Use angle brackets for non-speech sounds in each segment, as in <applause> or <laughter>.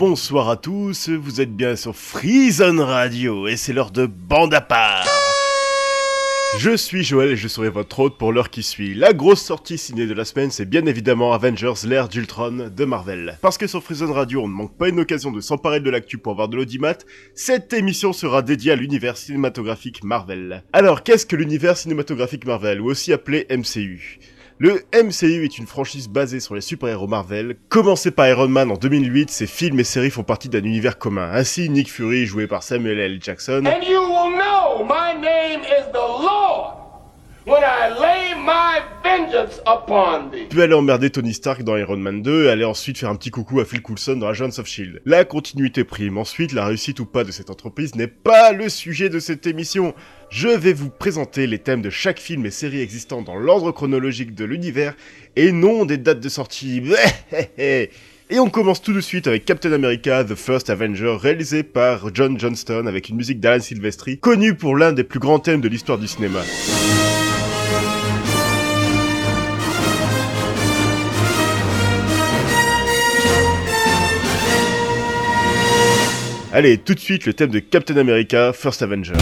bonsoir à tous, vous êtes bien sur Freezone Radio et c'est l'heure de bande à part. Je suis Joël et je serai votre hôte pour l'heure qui suit. La grosse sortie ciné de la semaine, c'est bien évidemment Avengers, l'ère d'Ultron de Marvel. Parce que sur Freezone Radio, on ne manque pas une occasion de s'emparer de l'actu pour avoir de l'audimat, cette émission sera dédiée à l'univers cinématographique Marvel. Alors, qu'est-ce que l'univers cinématographique Marvel, ou aussi appelé MCU le MCU est une franchise basée sur les super-héros Marvel. Commencé par Iron Man en 2008, ses films et séries font partie d'un univers commun. Ainsi, Nick Fury, joué par Samuel L. Jackson, And you will know my name is the Lord when I lay my vengeance upon thee. peut aller emmerder Tony Stark dans Iron Man 2 et aller ensuite faire un petit coucou à Phil Coulson dans Agents of S.H.I.E.L.D. La continuité prime. Ensuite, la réussite ou pas de cette entreprise n'est pas le sujet de cette émission. Je vais vous présenter les thèmes de chaque film et série existant dans l'ordre chronologique de l'univers et non des dates de sortie. <laughs> Et on commence tout de suite avec Captain America The First Avenger, réalisé par John Johnston avec une musique d'Alan Silvestri, connu pour l'un des plus grands thèmes de l'histoire du cinéma. Allez, tout de suite le thème de Captain America First Avenger.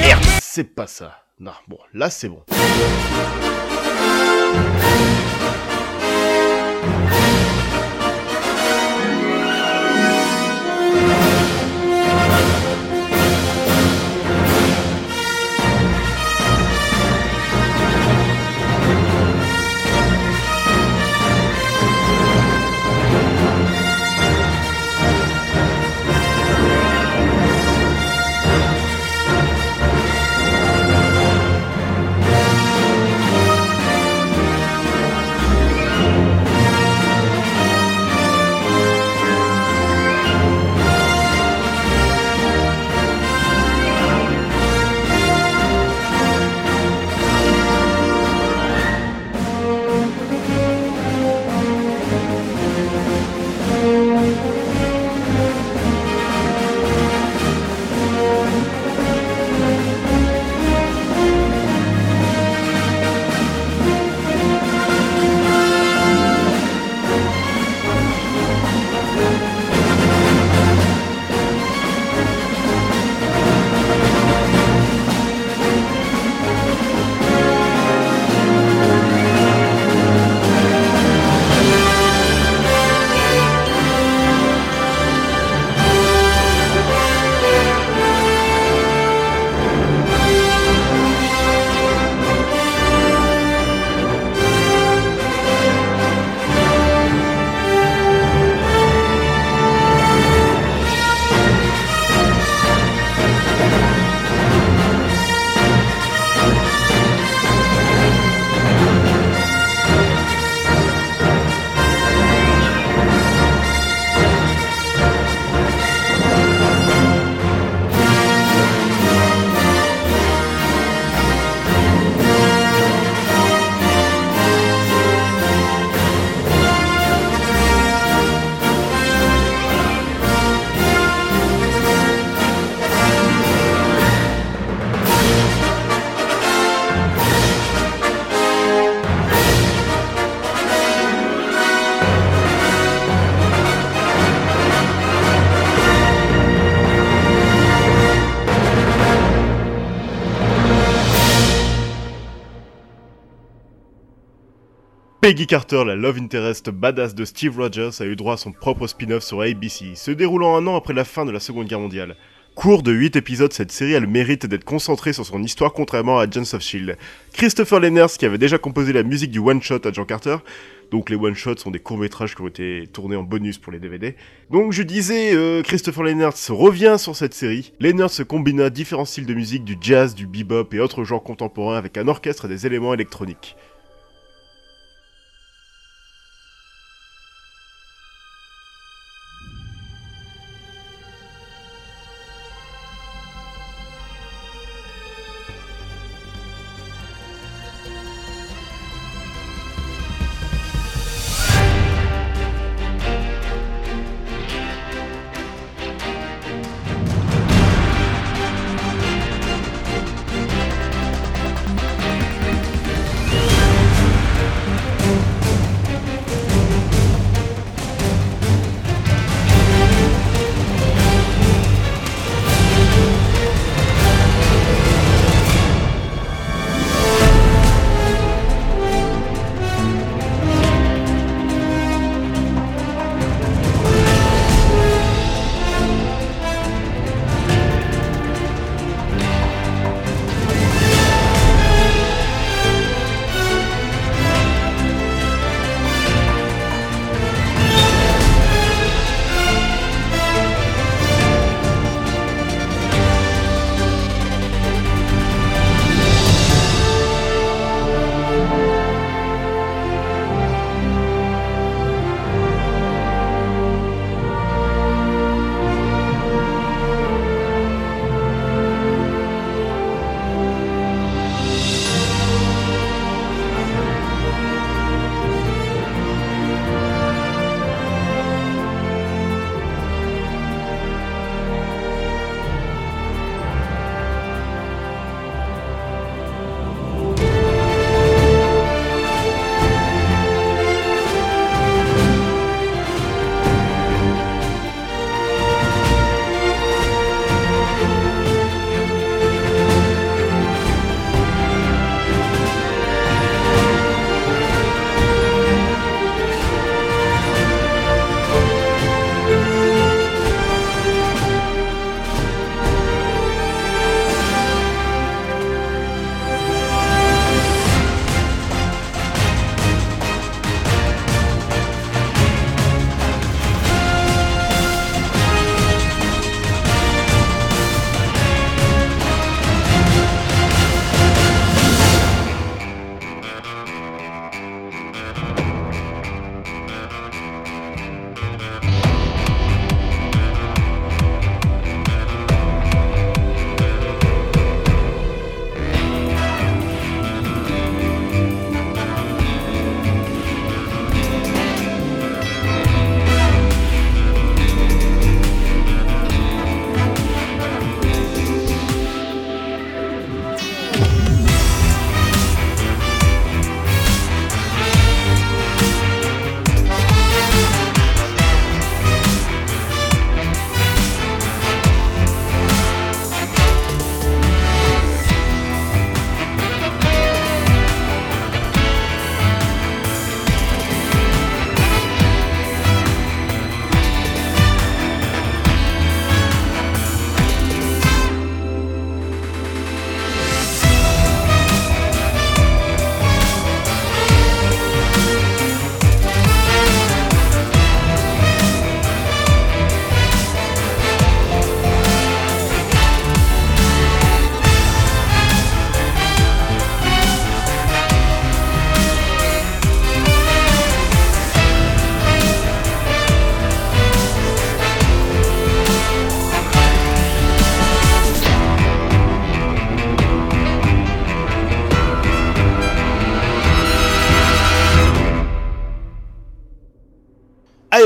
Merde, c'est pas ça. Non, bon, là c'est bon. Peggy Carter, la love interest badass de Steve Rogers, a eu droit à son propre spin-off sur ABC, se déroulant un an après la fin de la Seconde Guerre mondiale. Court de 8 épisodes, cette série a le mérite d'être concentrée sur son histoire contrairement à Agents of S.H.I.E.L.D. Christopher Lenners, qui avait déjà composé la musique du one-shot à John Carter, donc les one-shots sont des courts-métrages qui ont été tournés en bonus pour les DVD. Donc je disais, euh, Christopher Lenners revient sur cette série. Lenners se combina différents styles de musique, du jazz, du bebop et autres genres contemporains avec un orchestre et des éléments électroniques.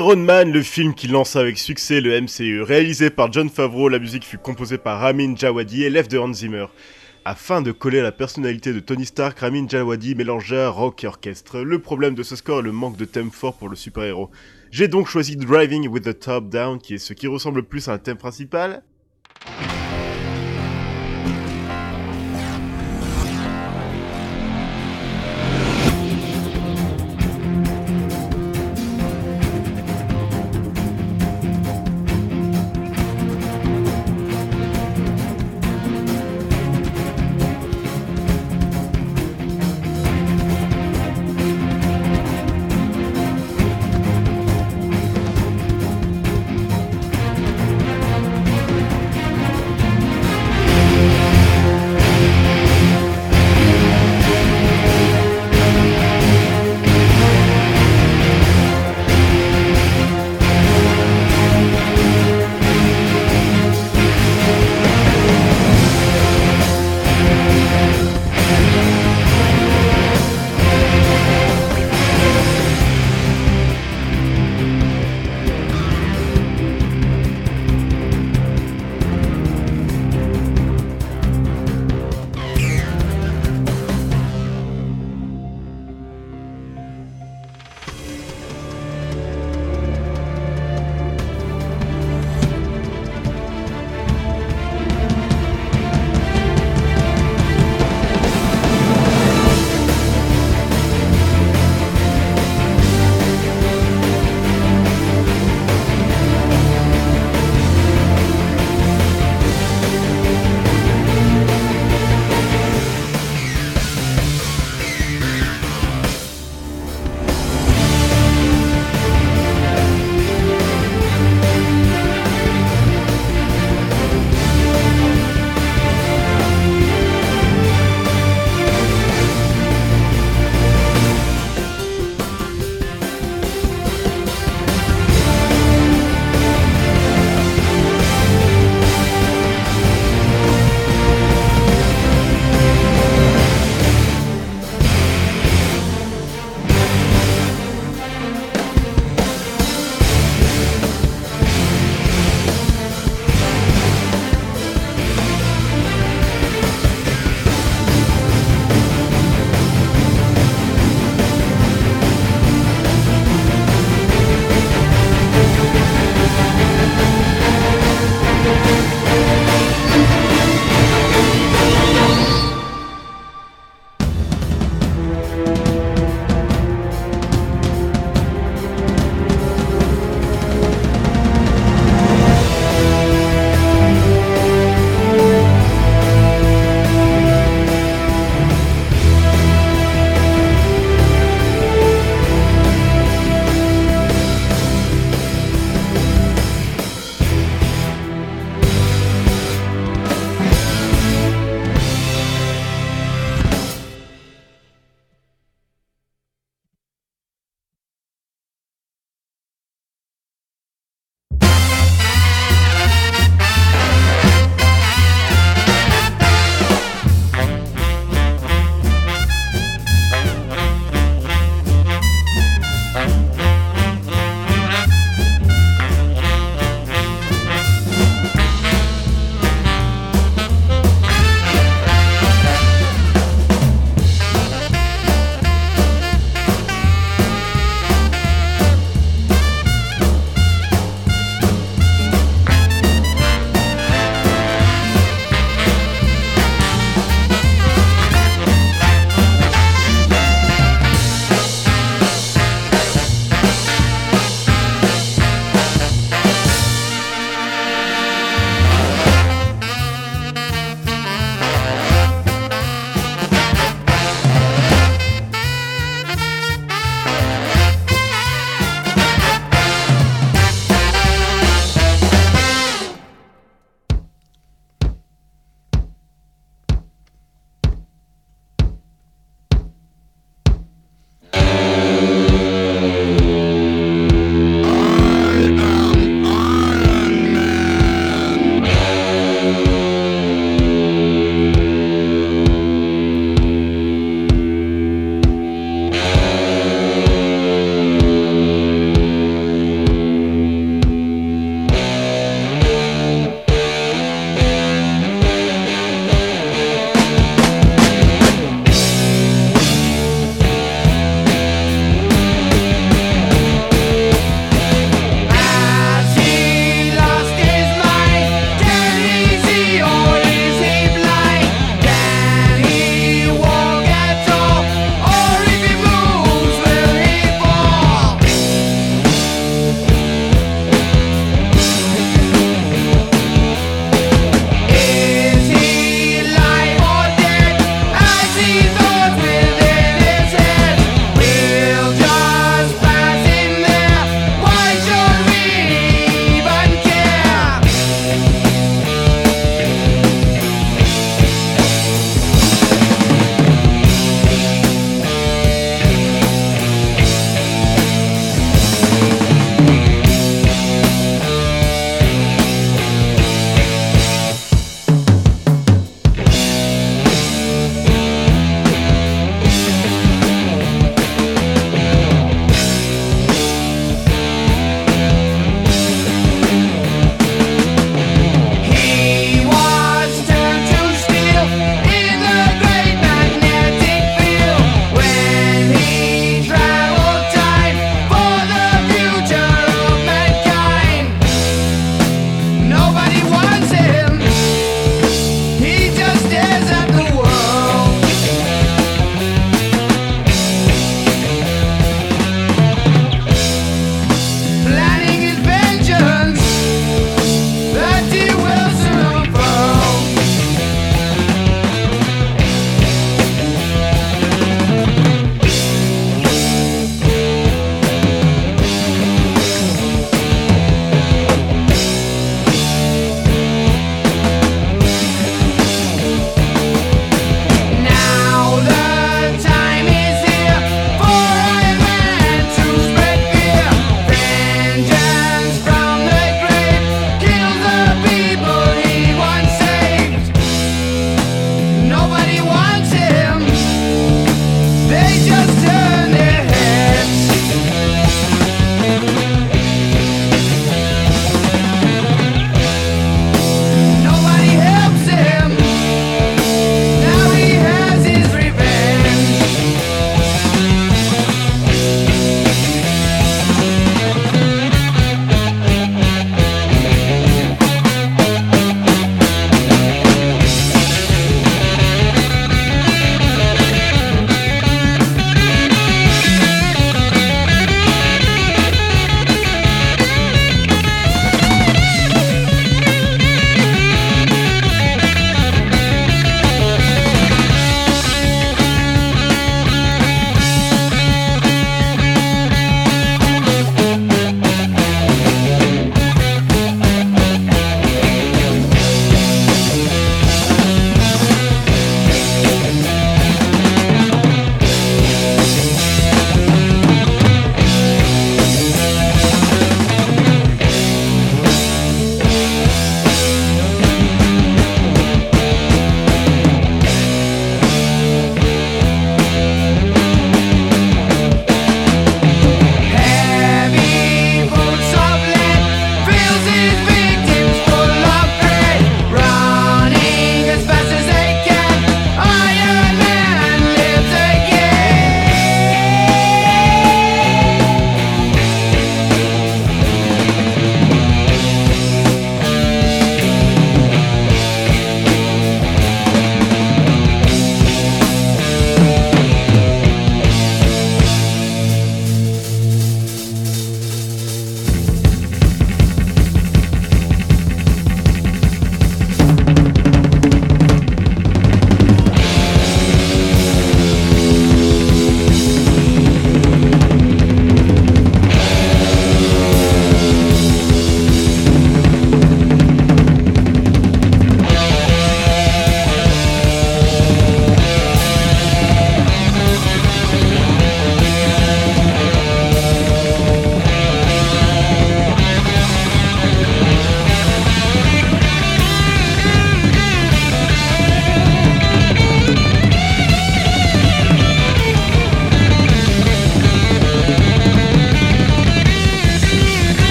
Iron Man, le film qui lance avec succès le MCU, réalisé par John Favreau, la musique fut composée par Ramin Djawadi, élève de Hans Zimmer. Afin de coller à la personnalité de Tony Stark, Ramin Djawadi mélangea rock et orchestre. Le problème de ce score est le manque de thème fort pour le super-héros. J'ai donc choisi Driving with the Top Down, qui est ce qui ressemble plus à un thème principal.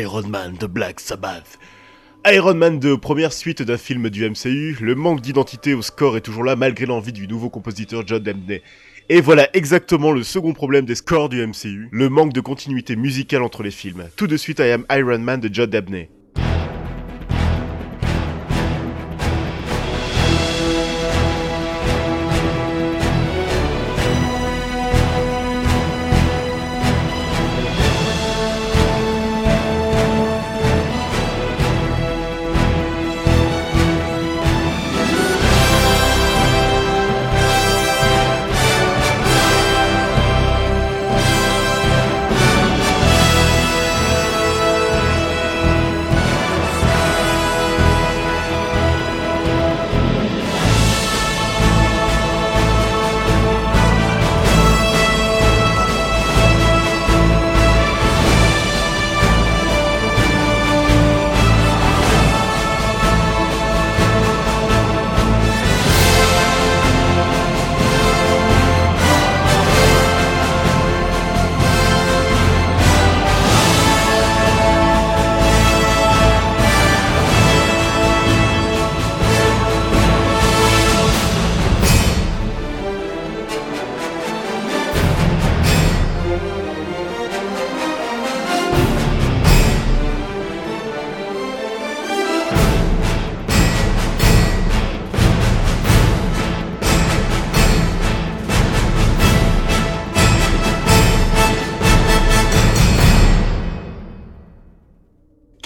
Iron Man de Black Sabbath. Iron Man 2, première suite d'un film du MCU, le manque d'identité au score est toujours là malgré l'envie du nouveau compositeur John Debney. Et voilà exactement le second problème des scores du MCU, le manque de continuité musicale entre les films. Tout de suite, I Am Iron Man de John Debney.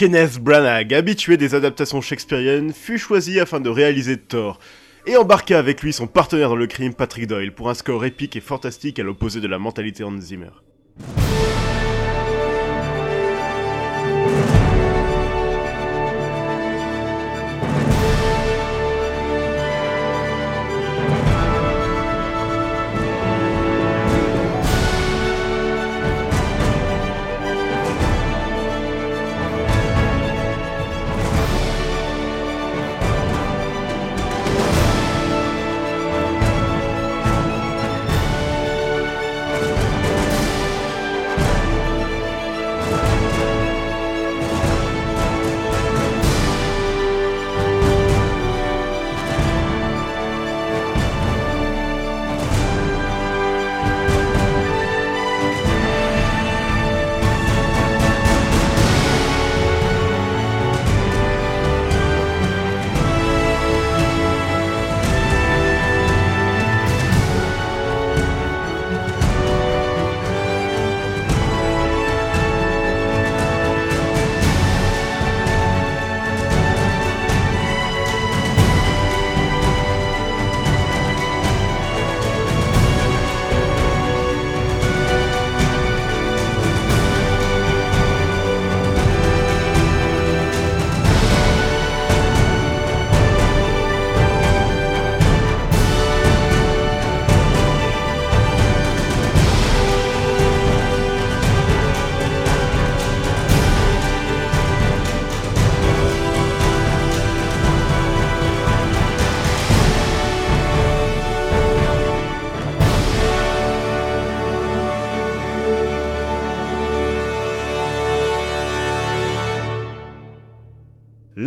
Kenneth Branagh, habitué des adaptations shakespeariennes, fut choisi afin de réaliser Thor, et embarqua avec lui son partenaire dans le crime, Patrick Doyle, pour un score épique et fantastique à l'opposé de la mentalité Hans Zimmer.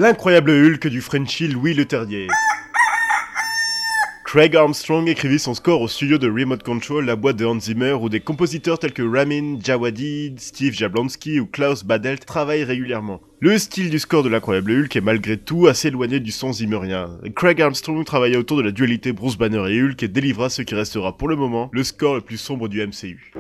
L'incroyable Hulk du Frenchie Louis Le Terrier. Craig Armstrong écrivit son score au studio de Remote Control, la boîte de Hans Zimmer, où des compositeurs tels que Ramin Djawadi, Steve Jablonski ou Klaus Badelt travaillent régulièrement. Le style du score de l'incroyable Hulk est malgré tout assez éloigné du son zimmerien. Craig Armstrong travailla autour de la dualité Bruce Banner et Hulk et délivra ce qui restera pour le moment le score le plus sombre du MCU.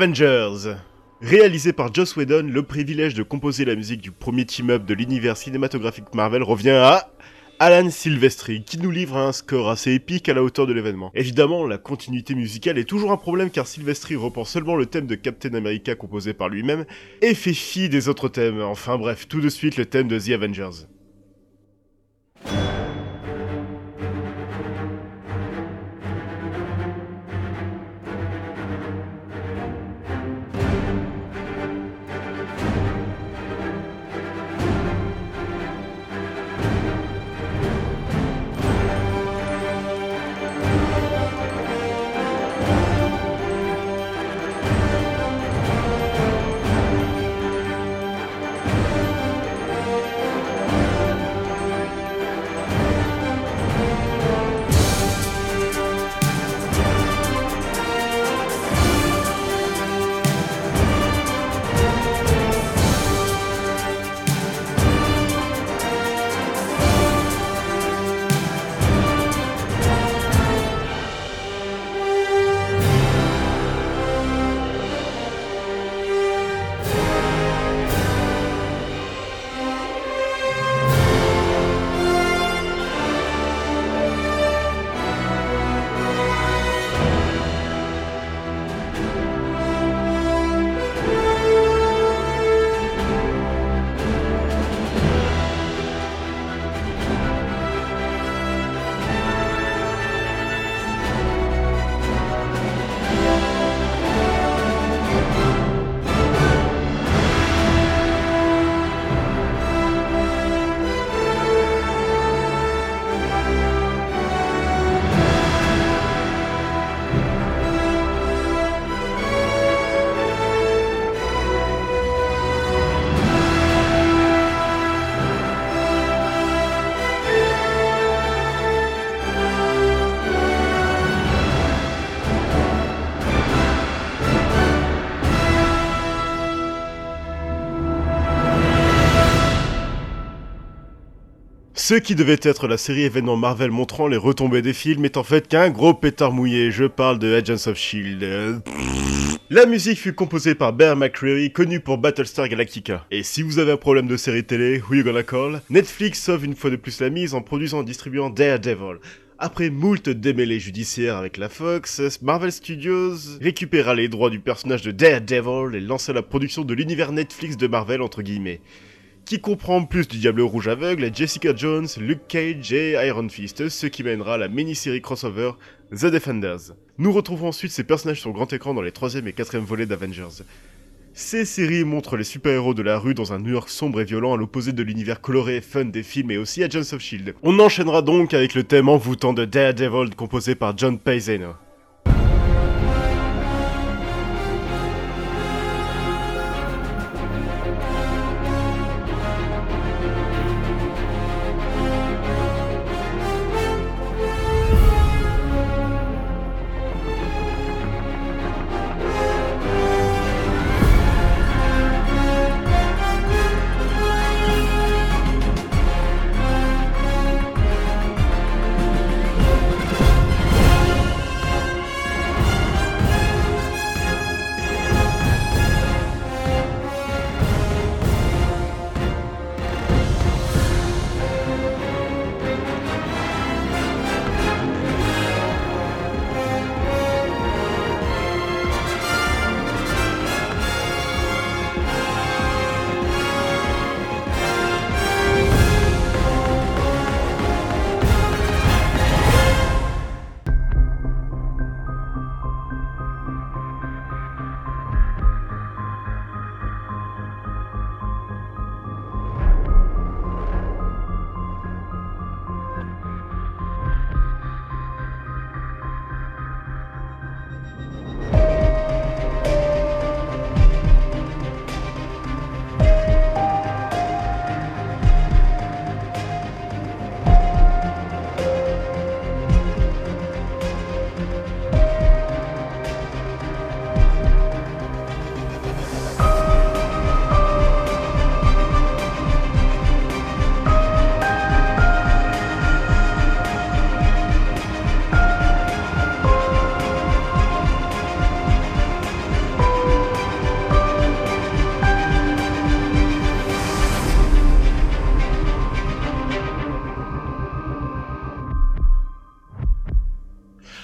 Avengers Réalisé par Joss Whedon, le privilège de composer la musique du premier team-up de l'univers cinématographique Marvel revient à Alan Silvestri, qui nous livre un score assez épique à la hauteur de l'événement. Évidemment, la continuité musicale est toujours un problème car Silvestri reprend seulement le thème de Captain America composé par lui-même et fait fi des autres thèmes. Enfin bref, tout de suite le thème de The Avengers. Ce qui devait être la série événement Marvel montrant les retombées des films est en fait qu'un gros pétard mouillé, je parle de Agents of Shield. La musique fut composée par Bear McCreary, connu pour Battlestar Galactica. Et si vous avez un problème de série télé, who you gonna call? Netflix sauve une fois de plus la mise en produisant et distribuant Daredevil. Après moult démêlés judiciaires avec la Fox, Marvel Studios récupéra les droits du personnage de Daredevil et lança la production de l'univers Netflix de Marvel entre guillemets qui comprend en plus du Diable Rouge aveugle, Jessica Jones, Luke Cage et Iron Fist, ce qui mènera à la mini-série crossover The Defenders. Nous retrouvons ensuite ces personnages sur grand écran dans les 3 et 4 volets d'Avengers. Ces séries montrent les super-héros de la rue dans un New York sombre et violent à l'opposé de l'univers coloré et fun des films et aussi Agents of Shield. On enchaînera donc avec le thème envoûtant de Daredevil composé par John Paisano.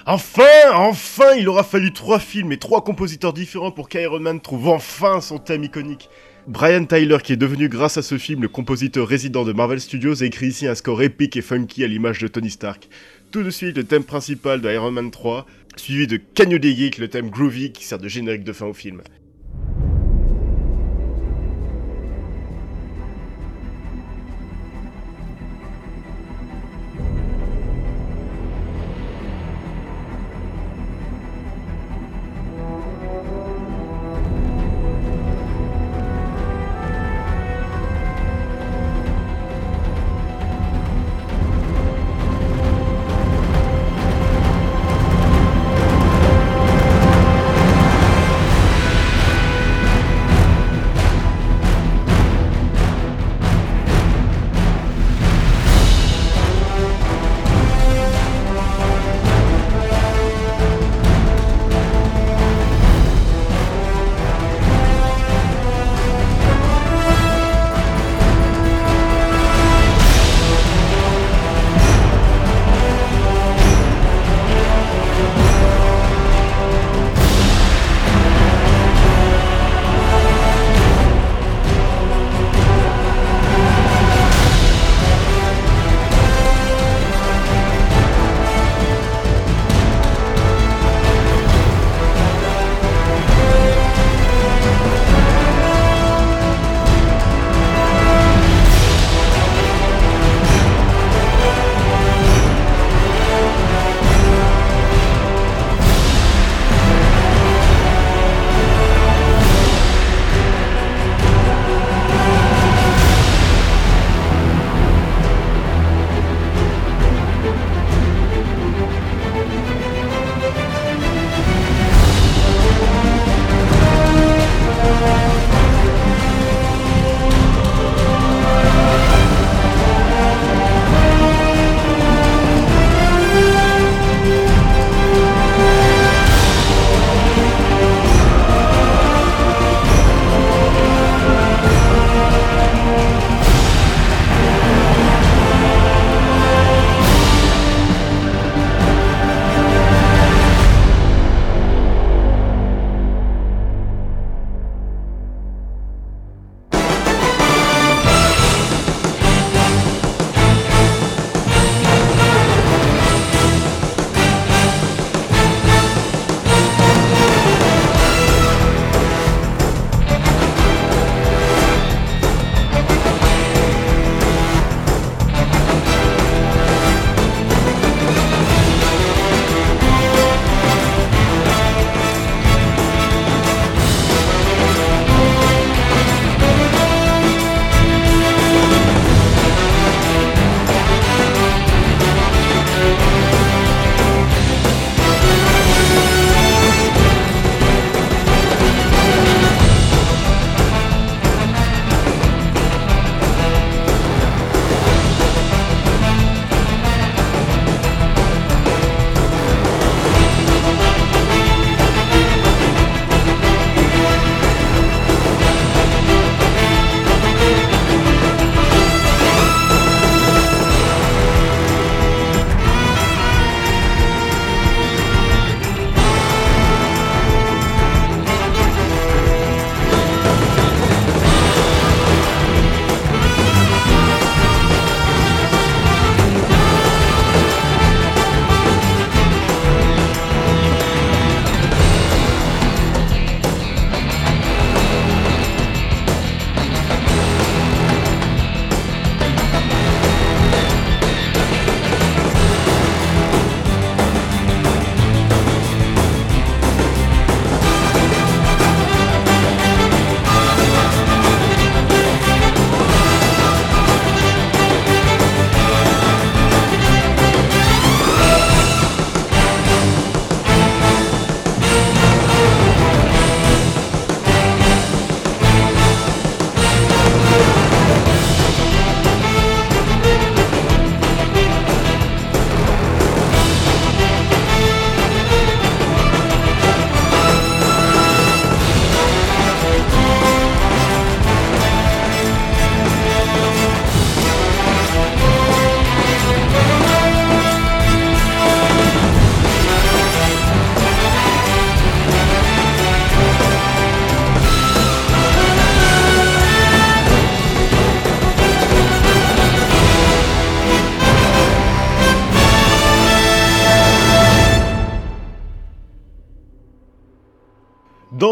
Enfin, enfin, il aura fallu trois films et trois compositeurs différents pour qu'Iron Man trouve enfin son thème iconique. Brian Tyler, qui est devenu grâce à ce film le compositeur résident de Marvel Studios, écrit ici un score épique et funky à l'image de Tony Stark. Tout de suite, le thème principal de Iron Man 3, suivi de Can You Dig It, le thème groovy qui sert de générique de fin au film.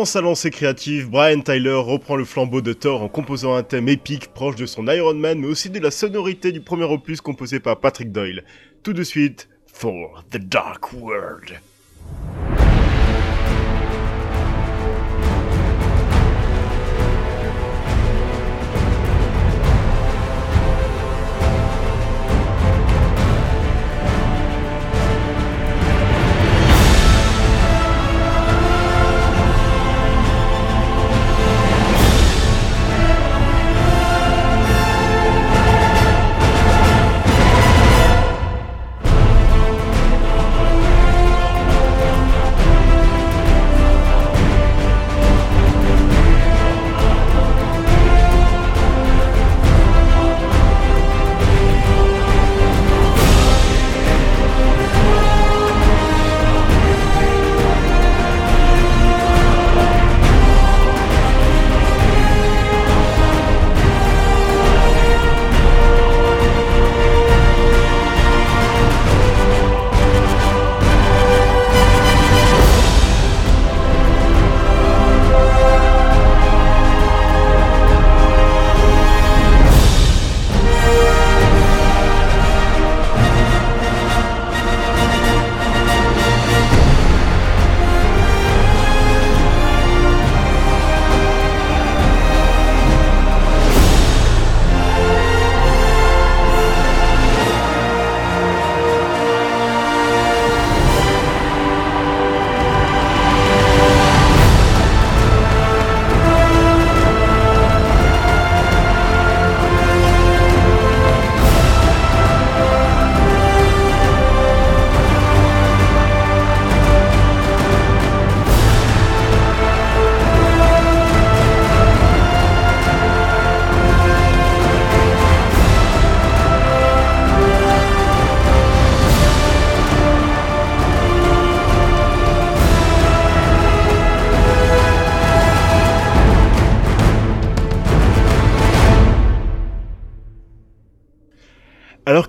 Dans sa lancée créative, Brian Tyler reprend le flambeau de Thor en composant un thème épique proche de son Iron Man, mais aussi de la sonorité du premier opus composé par Patrick Doyle. Tout de suite, Thor, The Dark World.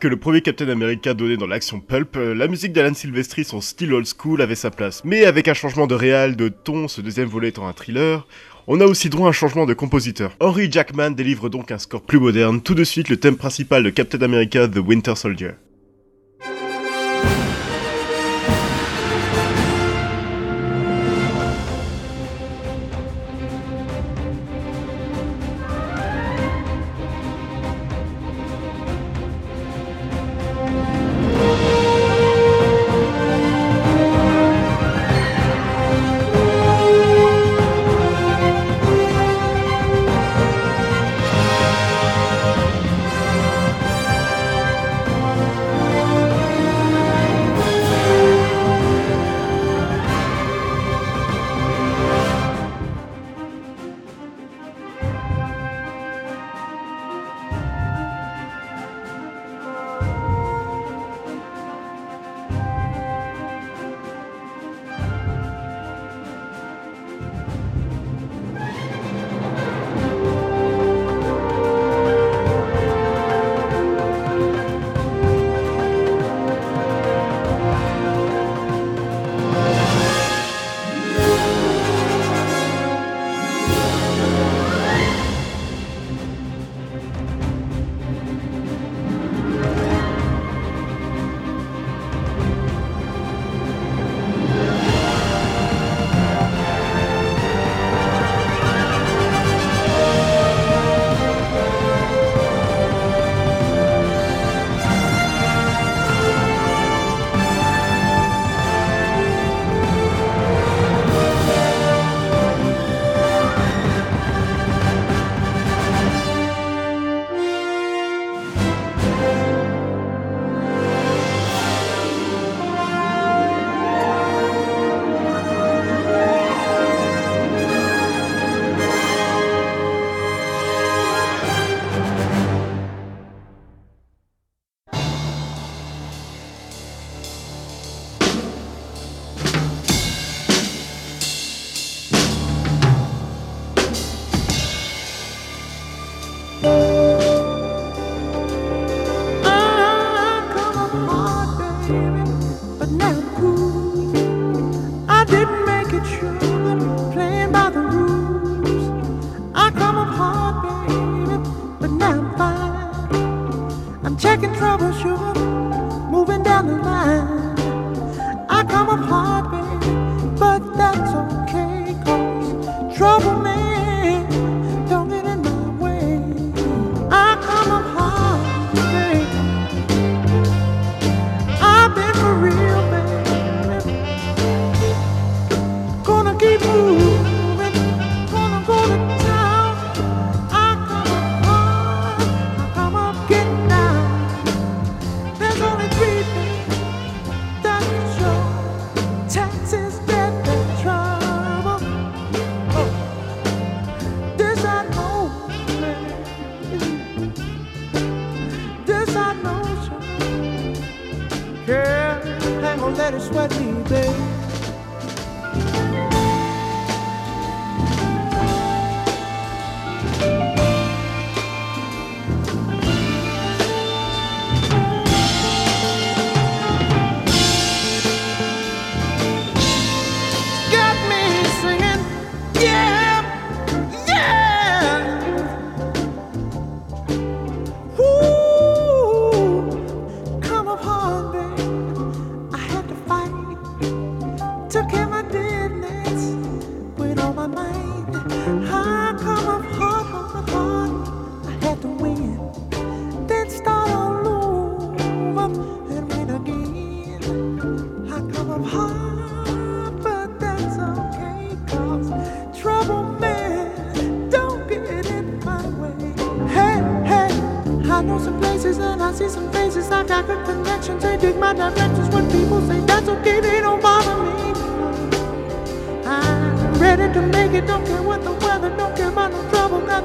Que le premier Captain America donnait dans l'action pulp, euh, la musique d'Alan Silvestri, son style old school, avait sa place. Mais avec un changement de réal, de ton, ce deuxième volet étant un thriller, on a aussi droit à un changement de compositeur. Henry Jackman délivre donc un score plus moderne, tout de suite le thème principal de Captain America The Winter Soldier.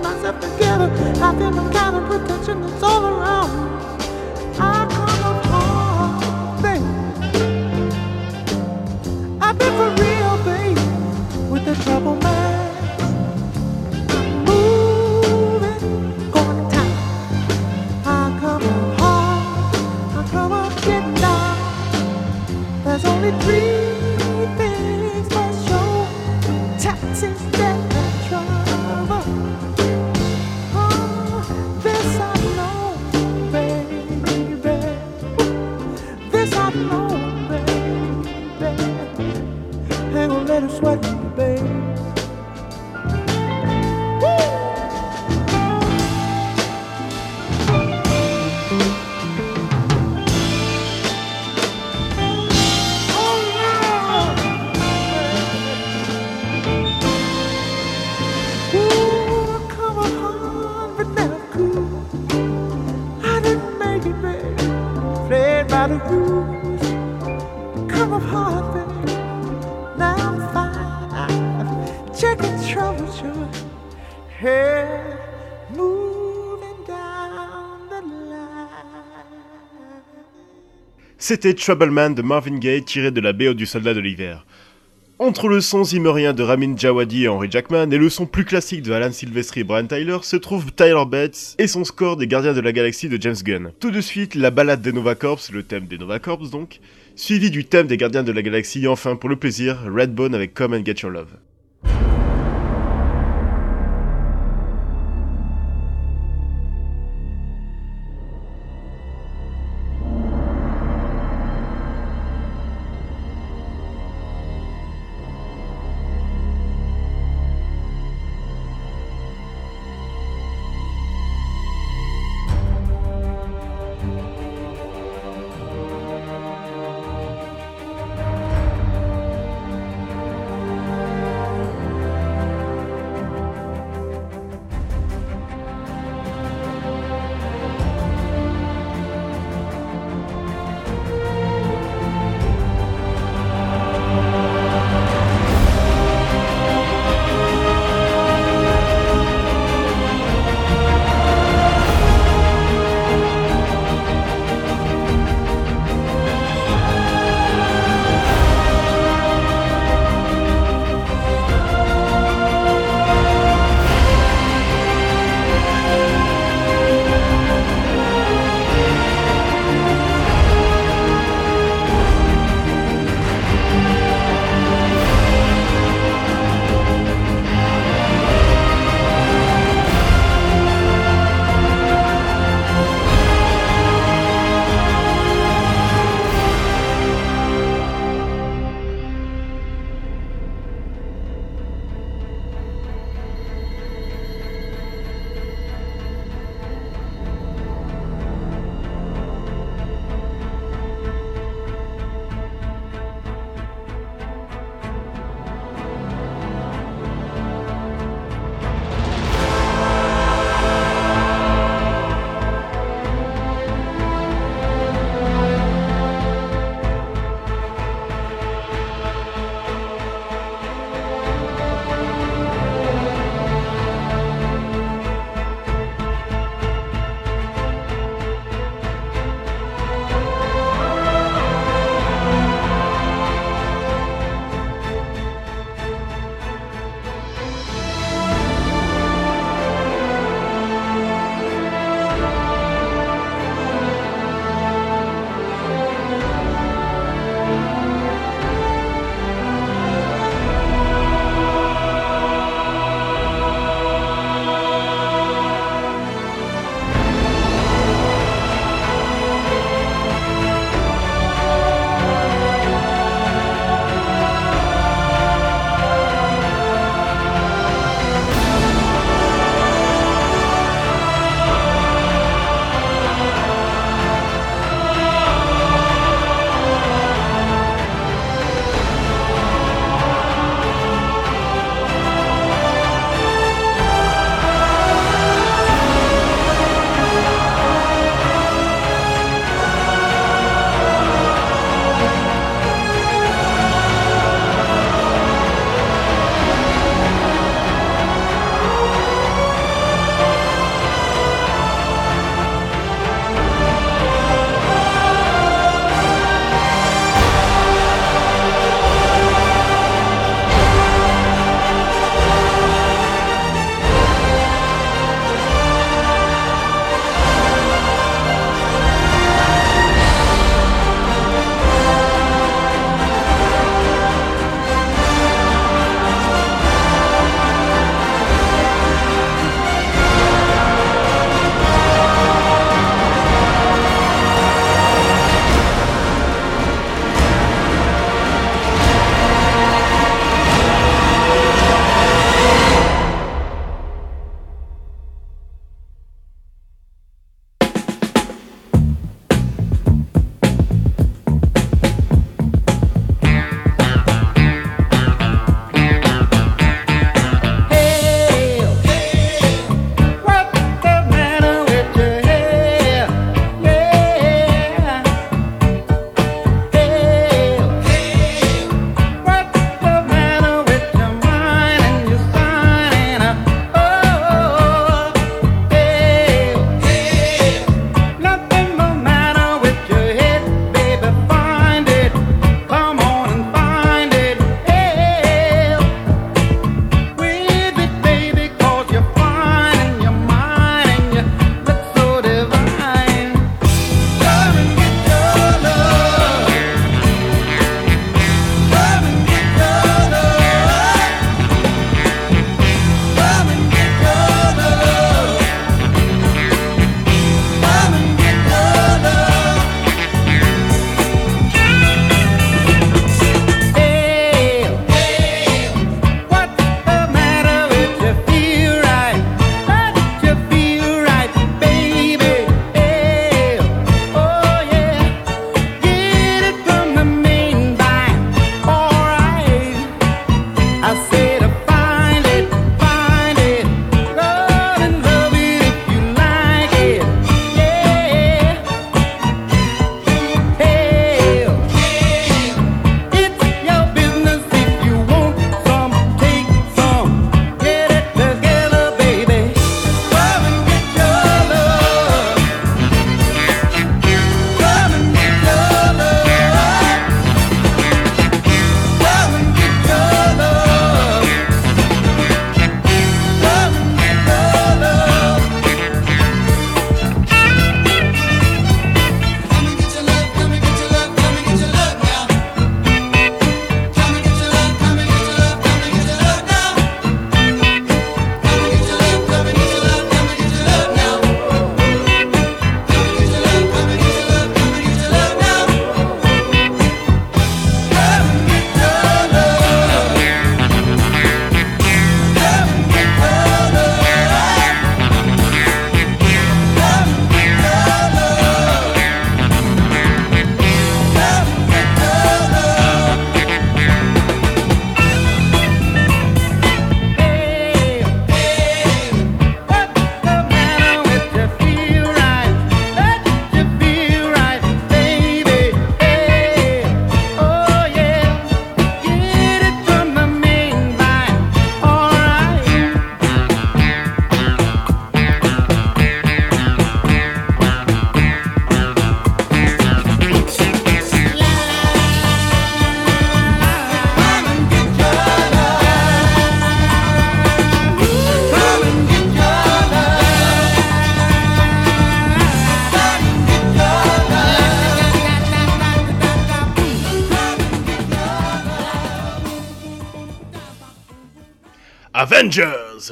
myself together. I feel I'm kind of put together. C'était Troubleman de Marvin Gaye tiré de la BO du Soldat de l'Hiver. Entre le son zimmerien de Ramin Djawadi et Henry Jackman et le son plus classique de Alan Silvestri et Brian Tyler se trouve Tyler Bates et son score des Gardiens de la Galaxie de James Gunn. Tout de suite, la balade des Nova Corps, le thème des Nova Corps donc, suivi du thème des Gardiens de la Galaxie et enfin, pour le plaisir, Redbone avec Come and Get Your Love.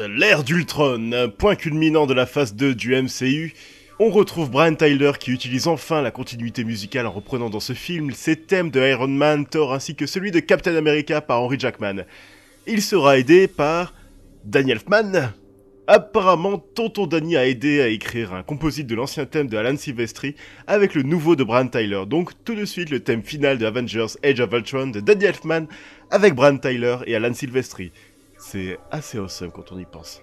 L'ère d'Ultron, point culminant de la phase 2 du MCU. On retrouve Brian Tyler qui utilise enfin la continuité musicale en reprenant dans ce film ses thèmes de Iron Man, Thor ainsi que celui de Captain America par Henry Jackman. Il sera aidé par Danny Elfman. Apparemment, Tonton Danny a aidé à écrire un composite de l'ancien thème de Alan Silvestri avec le nouveau de Brian Tyler. Donc tout de suite le thème final de Avengers Age of Ultron de Danny Elfman avec Brian Tyler et Alan Silvestri. C'est assez awesome quand on y pense.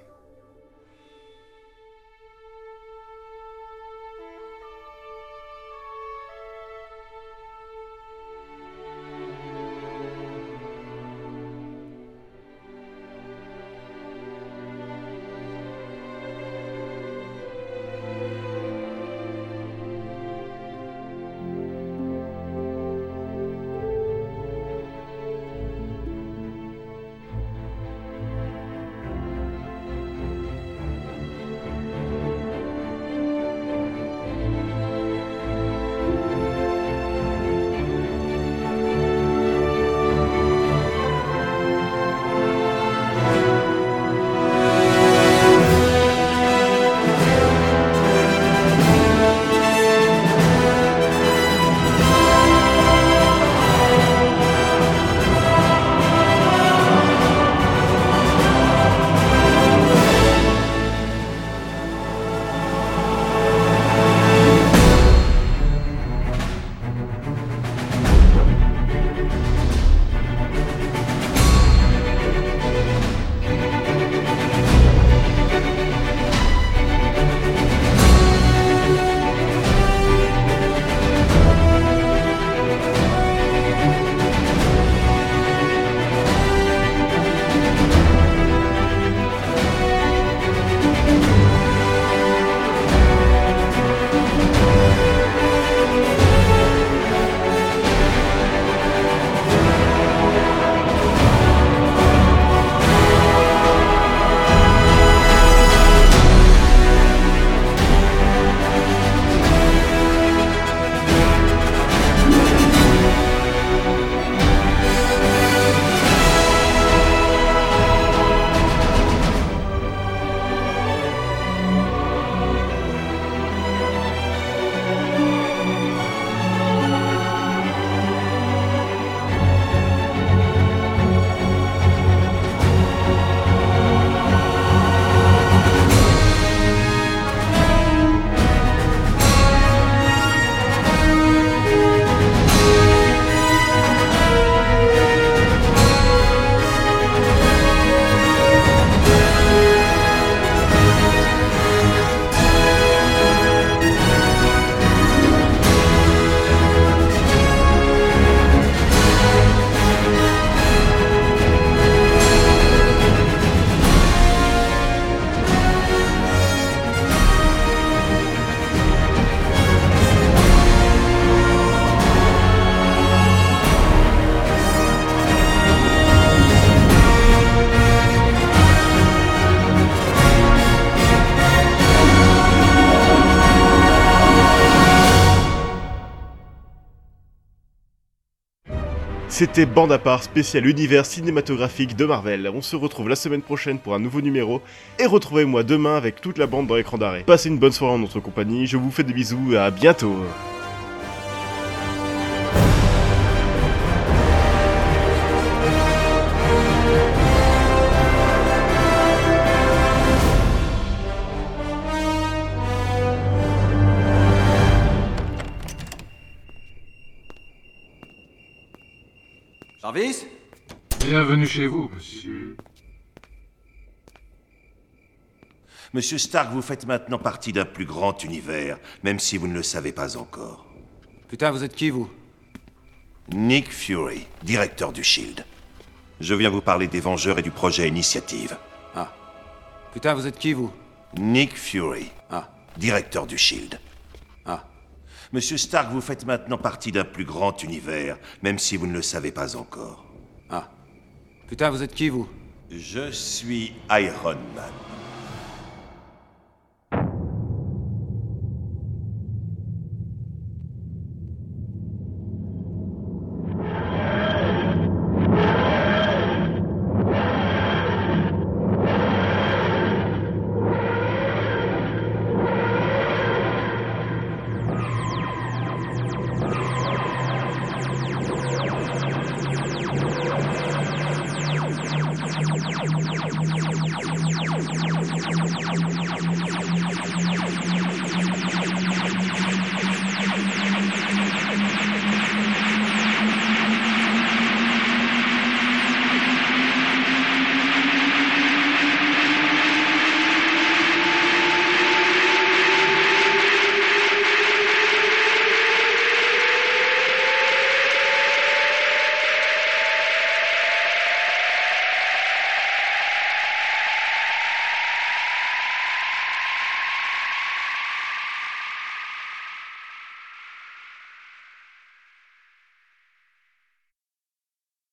C'était Bande à part spécial univers cinématographique de Marvel. On se retrouve la semaine prochaine pour un nouveau numéro et retrouvez-moi demain avec toute la bande dans l'écran d'arrêt. Passez une bonne soirée en notre compagnie, je vous fais des bisous à bientôt. Jarvis? Bienvenue chez vous, monsieur. Monsieur Stark, vous faites maintenant partie d'un plus grand univers, même si vous ne le savez pas encore. Putain, vous êtes qui, vous? Nick Fury, directeur du Shield. Je viens vous parler des Vengeurs et du projet Initiative. Ah. Putain, vous êtes qui, vous? Nick Fury, Ah. directeur du Shield. Monsieur Stark, vous faites maintenant partie d'un plus grand univers, même si vous ne le savez pas encore. Ah. Putain, vous êtes qui, vous? Je suis Iron Man.